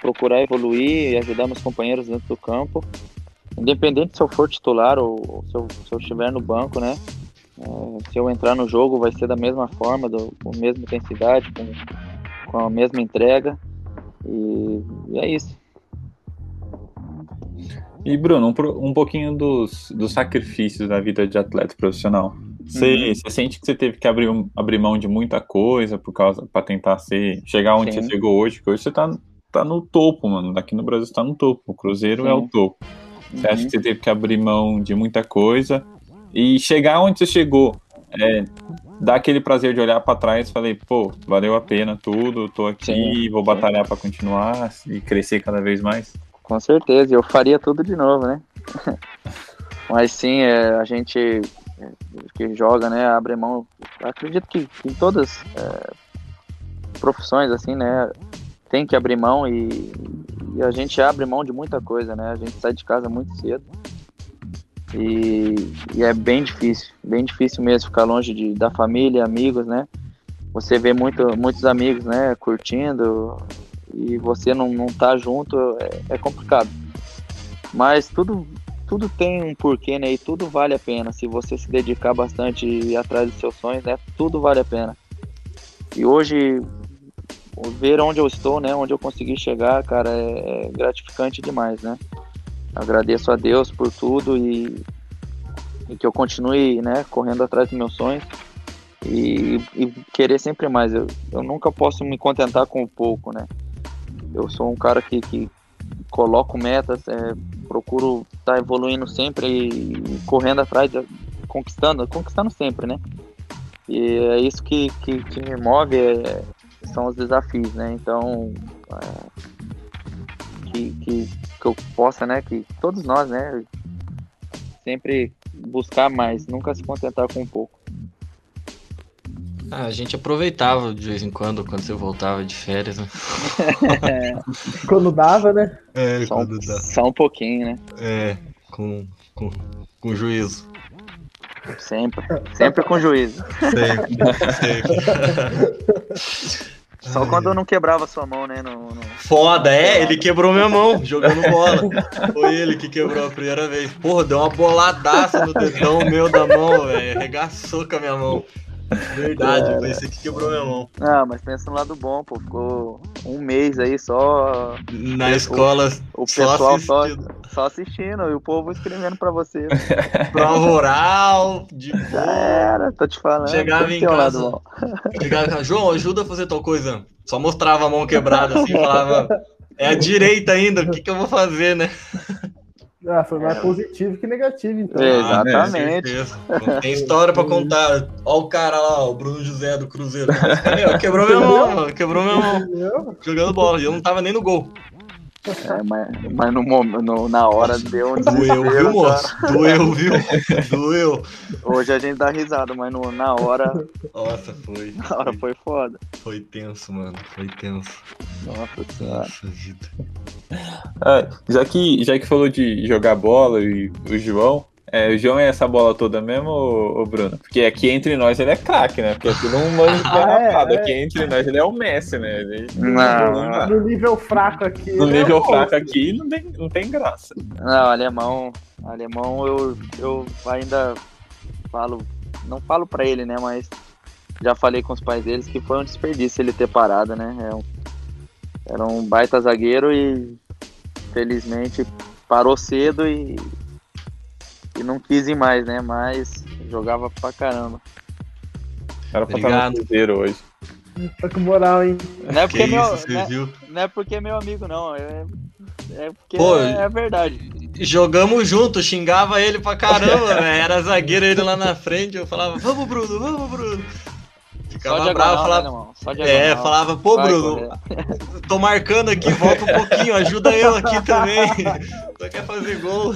procurar evoluir e ajudar meus companheiros dentro do campo, independente se eu for titular ou se eu, se eu estiver no banco, né? É, se eu entrar no jogo vai ser da mesma forma, do, com a mesma intensidade, com, com a mesma entrega. E, é isso. E Bruno, um, um pouquinho dos, dos sacrifícios da vida de atleta profissional. Você, Uhum. você sente que você teve que abrir, abrir mão de muita coisa por causa para tentar ser chegar onde Sim. você chegou hoje? Que hoje você tá, tá no topo, mano. Aqui no Brasil você tá no topo. O Cruzeiro Sim. é o topo. Você acha Uhum. que você teve que abrir mão de muita coisa e chegar onde você chegou? É, dá aquele prazer de olhar para trás e falei, pô, valeu a pena tudo, tô aqui, Sim, vou batalhar para continuar e crescer cada vez mais. Com certeza, eu faria tudo de novo, né? Mas sim, é, a gente é, que joga, né, abre mão. Acredito que em todas é, profissões, assim, né, tem que abrir mão e, e a gente abre mão de muita coisa, né? A gente sai de casa muito cedo e, e é bem difícil, bem difícil mesmo ficar longe de, da família, amigos, né? Você vê muito, muitos amigos, né, curtindo e você não, não tá junto, é, é complicado. Mas tudo, tudo tem um porquê, né? E tudo vale a pena. Se você se dedicar bastante e atrás dos seus sonhos, né? Tudo vale a pena. E hoje, ver onde eu estou, né? Onde eu consegui chegar, cara, é, é gratificante demais, né? Agradeço a Deus por tudo e, e que eu continue, né? Correndo atrás dos meus sonhos e, e querer sempre mais. Eu, eu nunca posso me contentar com o pouco, né? Eu sou um cara que, que coloco metas, é, procuro estar evoluindo sempre e, e correndo atrás, de- conquistando, conquistando sempre, né? E é isso que, que, que me move, é, são os desafios, né? Então, é, que, que, que eu possa, né? Que todos nós, né? Sempre buscar mais, nunca se contentar com um pouco. Ah, a gente aproveitava de vez em quando, quando você voltava de férias, né? Quando dava, né? É, Só, um- só um pouquinho, né? É, com, com, com juízo. Sempre, sempre com juízo. Sempre, sempre. Só quando eu não quebrava sua mão, né? No, no- Foda, é, ele quebrou minha mão jogando bola. Foi ele que quebrou a primeira vez. Porra, deu uma boladaça no dedão meu da mão, velho. Arregaçou com a minha mão. Verdade, foi esse que quebrou minha mão. Ah, mas pensa no lado bom, pô. Ficou um mês aí só Na escola, o só pessoal só, assistindo. só assistindo e o povo escrevendo pra você. Prova oral, de boa. era, tô te falando. Chegava em casa. bom. Chegava em casa, João, ajuda a fazer tal coisa. Só mostrava a mão quebrada assim, falava. É a direita ainda, o que, que eu vou fazer, né? Ah, foi mais É. positivo que negativo, então. É. Ah, Exatamente. certeza. Tem história pra contar. Ó o cara lá, o Bruno José do Cruzeiro. Meu, quebrou minha mão, mano. Quebrou minha mão. Jogando bola. E eu não tava nem no gol. É, mas, mas no, no- na hora deu um Doeu, viu, moço? Doeu, viu? Doeu. Hoje a gente dá risada, mas no- na hora, Nossa, foi. na hora foi foda. Foi tenso, mano. Foi tenso. Nossa senhora. Nossa vida. Ah, já, que, já que falou de jogar bola e o João, é, o João é essa bola toda mesmo, ô, Bruno? Porque aqui entre nós ele é craque, né? Porque aqui não manda de Ah, é, é. Aqui entre nós ele é o Messi, né? Ele- Não, No nível fraco aqui. no né, nível pô? fraco aqui não tem, não tem graça. Não, alemão, alemão eu, eu ainda falo, não falo pra ele, né, mas já falei com os pais deles que foi um desperdício ele ter parado, né? É um- era um baita zagueiro e felizmente parou cedo e, e não quis ir mais, né? Mas jogava pra caramba. Era pra estar Obrigado. no Cruzeiro hoje. Tá com moral, hein? Não é Que porque, meu, isso, você não é- não é porque é meu amigo, não. É, é porque Pô, é, é verdade. jogamos junto, xingava ele pra caramba, velho. Era zagueiro ele lá na frente, eu falava, vamos, Bruno, vamos, Bruno. Ficava bravo, falava. Né, é, falava, pô, Vai, Bruno, tô marcando aqui, volta um pouquinho, ajuda eu aqui também. Só quer fazer gol.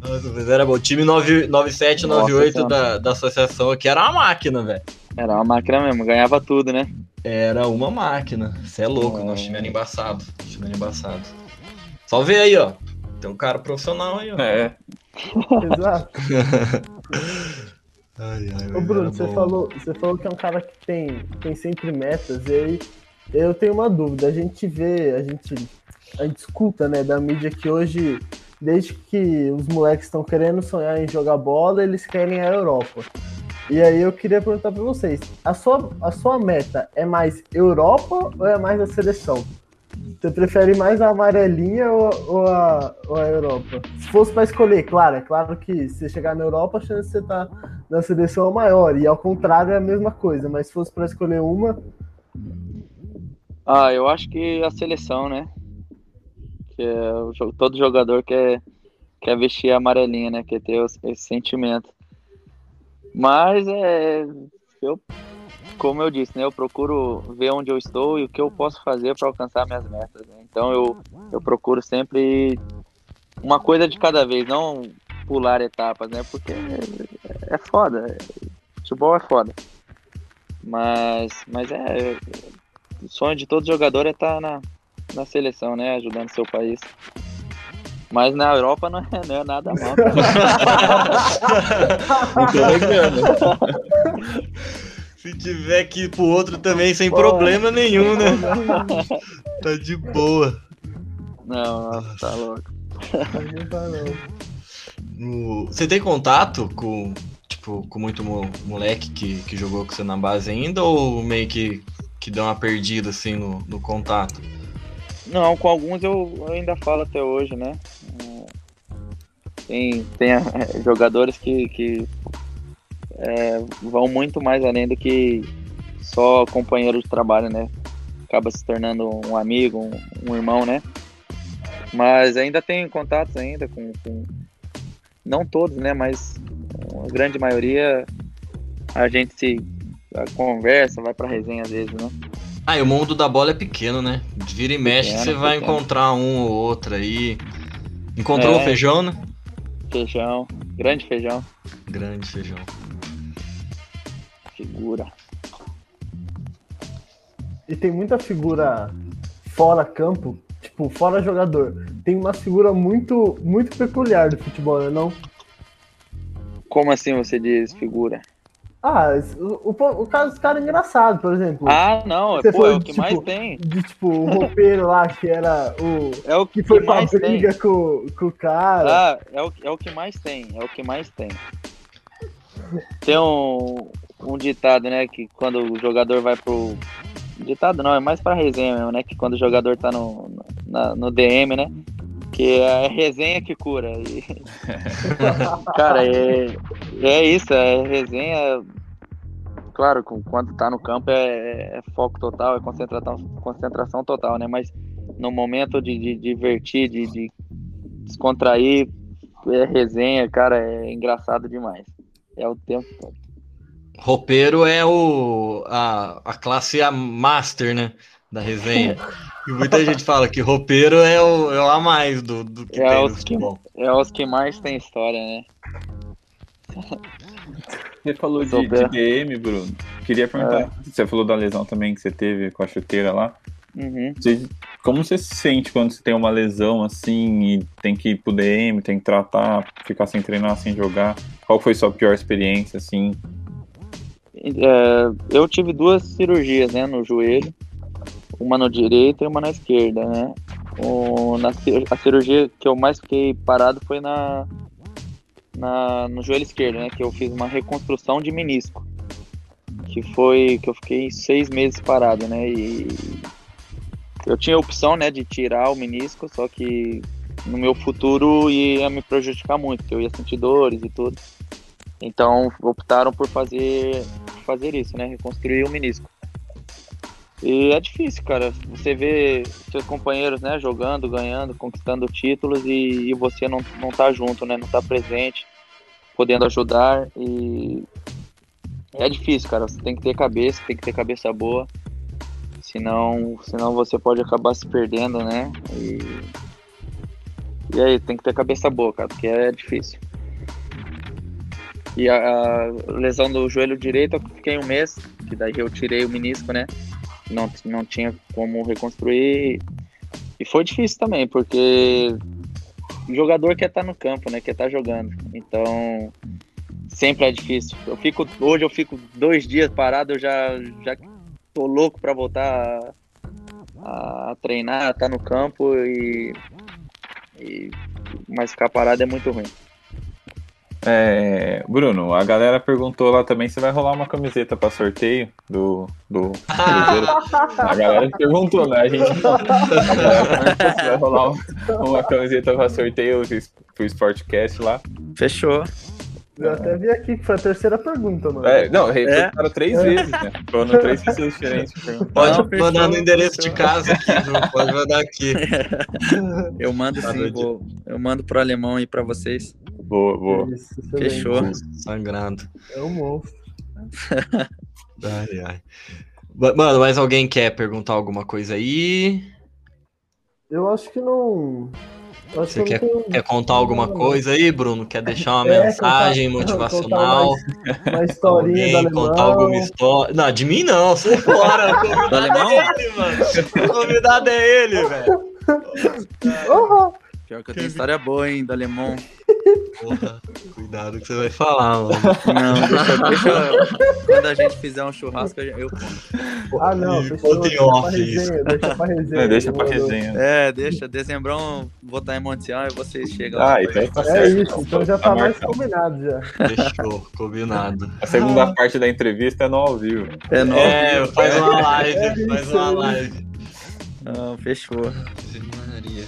Nossa, mas era bom. O time 97, 98 da, da associação aqui era uma máquina, velho. Era uma máquina mesmo, ganhava tudo, né? Era uma máquina. Você é louco, é... nosso time era embaçado. Nosso time era embaçado. Só ver aí, ó. Tem um cara profissional aí, ó. É. Exato. ai, ai, Ô, Bruno, você falou, você falou que é um cara que tem, tem sempre metas, e aí eu tenho uma dúvida. A gente vê, a gente, a gente escuta, né, da mídia que hoje, desde que os moleques estão querendo sonhar em jogar bola, eles querem a Europa. E aí eu queria perguntar para vocês, a sua, a sua meta é mais Europa ou é mais a seleção? Você prefere mais a amarelinha ou, ou, a, ou a Europa? Se fosse para escolher, claro, é claro que se chegar na Europa, a chance de você estar tá na seleção é maior. E ao contrário é a mesma coisa, mas se fosse para escolher uma. Ah, eu acho que a seleção, né? Que é, todo jogador quer, quer vestir a amarelinha, né? Quer ter esse sentimento. Mas é. Eu como eu disse, né, eu procuro ver onde eu estou e o que eu posso fazer para alcançar minhas metas. Né? Então eu, eu procuro sempre uma coisa de cada vez, não pular etapas, né? Porque é, é foda. Futebol é foda. Mas, mas é. O sonho de todo jogador é estar tá na, na seleção, né? Ajudando seu país. Mas na Europa não é, não é nada mal. Se tiver que ir pro outro também, sem problema nenhum, né? tá de boa. Não, tá louco. Você tem contato com, tipo, com muito moleque que, que jogou com você na base ainda ou meio que, que deu uma perdida assim no, no contato? Não, com alguns eu ainda falo até hoje, né? Tem, tem é, jogadores que, que é, vão muito mais além do que só companheiro de trabalho, né? Acaba se tornando um amigo, um, um irmão, né? Mas ainda tem contatos ainda com, com, não todos, né? Mas a grande maioria a gente se a conversa, vai pra resenha às vezes, né? Ah, e o mundo da bola é pequeno, né? Vira e mexe, pequeno, você vai pequeno. encontrar um ou outro aí. Encontrou é, o feijão, né? Feijão, grande feijão. Grande feijão figura. E tem muita figura fora campo, tipo, fora jogador. Tem uma figura muito, muito peculiar do futebol, né, não? Como assim você diz figura? Ah, o, o, o caso dos caras engraçado, por exemplo. Ah, não, é, pô, é o que tipo, mais tem. De, tipo, o roupeiro lá, que era o. É o que, que foi que mais briga tem. Com, com o cara. Ah, é o, é o que mais tem, é o que mais tem. Tem um, um ditado, né? Que quando o jogador vai pro. Ditado não, é mais pra resenha mesmo, né? Que quando o jogador tá no, na, no DM, né? Que é resenha que cura. E... Cara, é, é isso, é resenha. Claro, quando tá no campo é, é foco total, é concentração, concentração total, né? Mas no momento de, de divertir, de, de descontrair, é resenha, cara, é engraçado demais. É o tempo todo. Roupeiro é o, a, a classe A master, né? Da resenha. E muita gente fala que roupeiro é o, é o a mais do, do que é tem os que, É os que mais tem história, né? Você falou de, de, DM, Bruno. Queria perguntar. É. Você falou da lesão também que você teve com a chuteira lá. Uhum. Você, como você se sente quando você tem uma lesão assim e tem que ir pro DM, tem que tratar, ficar sem treinar, sem jogar? Qual foi sua pior experiência, assim? É, eu tive duas cirurgias, né, no joelho, uma no direito e uma na esquerda, né. O, na, a cirurgia que eu mais fiquei parado foi na, na, no joelho esquerdo, né, que eu fiz uma reconstrução de menisco, que foi que eu fiquei seis meses parado, né, e eu tinha a opção, né, de tirar o menisco, só que no meu futuro ia me prejudicar muito, eu ia sentir dores e tudo. Então optaram por fazer fazer isso, né? Reconstruir o menisco. E é difícil, cara. Você vê seus companheiros, né, jogando, ganhando, conquistando títulos e, e você não, não tá junto, né? Não tá presente, podendo ajudar. E é difícil, cara. Você tem que ter cabeça, tem que ter cabeça boa. Senão, senão você pode acabar se perdendo, né? E, e aí, tem que ter cabeça boa, cara, porque é difícil. E a, a lesão do joelho direito, eu fiquei um mês, que daí eu tirei o menisco, né? Não, não tinha como reconstruir. E foi difícil também, porque o jogador quer estar no campo, né? Quer estar jogando. Então, sempre é difícil. Eu fico, hoje eu fico dois dias parado, eu já, já tô louco para voltar a, a treinar, estar no campo e, e mas ficar parado é muito ruim. É, Bruno, a galera perguntou lá também se vai rolar uma camiseta para sorteio do, do Cruzeiro. a galera perguntou, né? A gente se vai rolar uma, uma camiseta para sorteio pro Sportcast lá. Fechou. Eu até vi aqui que foi a terceira pergunta, mano. É, não, reperguntaram é. três vezes, né? Foram três pessoas diferentes. Pode não, mandar no endereço fechou. de casa aqui? Pode mandar aqui. Eu mando sim, vou, eu mando pro alemão aí pra vocês. Boa, boa. Isso, Fechou. Sangrando. É um monstro. ai, ai. Mano, mais alguém quer perguntar alguma coisa aí? Eu acho que não. Você quer, tenho... quer contar alguma coisa aí, Bruno? Quer deixar uma é, mensagem contar, motivacional? Uma, uma historinha Alguém, contar alguma história? Não, de mim não, sai fora. O convidado é ele, mano. O convidado é ele, velho. Pior que eu tenho história boa, hein, do alemão. Porra, cuidado que você vai falar, mano. Não, deixa, deixa quando a gente fizer um churrasco, eu conto. Ah, não. Deixa off isso. Deixa pra resenha. É, deixa pra resenha. É, deixa. Dezembrão, vou estar em Monteão e vocês chegam ah, lá. Então tá é isso, então já tá, tá mais combinado já. Fechou, combinado. A segunda ah. parte da entrevista é no ao vivo. É no É, faz uma live, é faz uma live. Não, fechou. Maria.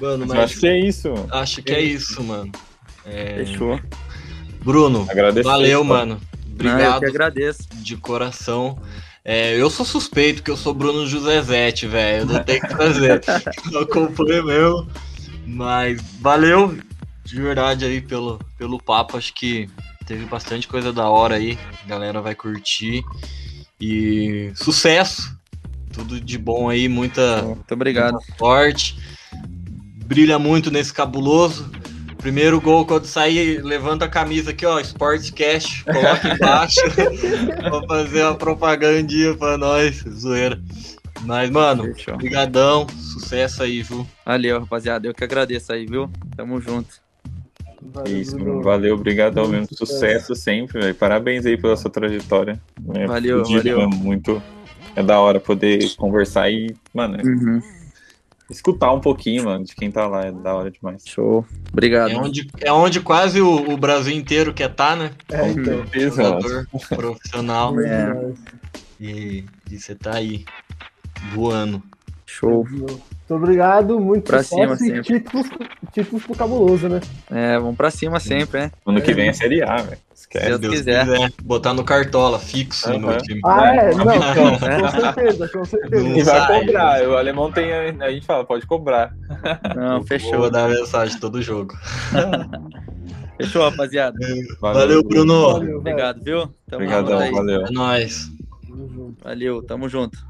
Mano, mas. Acho que é isso. Acho que é isso, mano. É... Fechou. Bruno, Agradecer, valeu, mano. Obrigado. Não, eu que agradeço. De coração. É, eu sou suspeito, que eu sou Bruno Josezete, velho. Eu não tenho que fazer. eu acompanho mesmo. Mas valeu de verdade aí pelo, pelo papo. Acho que teve bastante coisa da hora aí. A galera vai curtir. E sucesso! Tudo de bom aí, muita. Muito obrigado. Muita sorte brilha muito nesse cabuloso. Primeiro gol, quando sair, levanta a camisa aqui, ó, Sports Cash, coloca embaixo. Vou fazer uma propagandinha pra nós, zoeira. Mas, mano, brigadão, sucesso aí, viu? Valeu, rapaziada, eu que agradeço aí, viu? Tamo junto. Valeu, Isso, valeu, obrigadão mesmo. Sucesso sempre, velho. Parabéns aí pela sua trajetória. É, valeu, valeu. Muito, é da hora poder conversar e, mano, uhum escutar um pouquinho, mano, de quem tá lá. É da hora demais. Show. Obrigado. É onde, é onde quase o, o Brasil inteiro quer estar, tá, né? É, então. Jogador profissional. É. E, e você tá aí, voando. Show. Muito obrigado, muito pra cima sempre. títulos, títulos pro cabuloso, né? É, vamos pra cima sempre, né? Ano que vem é Série A, velho. Se Deus, Deus quiser. quiser. Botar no cartola, fixo uhum. no time. Ah, é? Não, com certeza, com certeza. E vai cobrar. O alemão tem. A gente fala, pode cobrar. Não, fechou. Vou dar mensagem todo jogo. Fechou, rapaziada. Valeu, valeu Bruno. Valeu, Obrigado, viu? Tamo Obrigadão, valeu. É nóis. Valeu, tamo junto.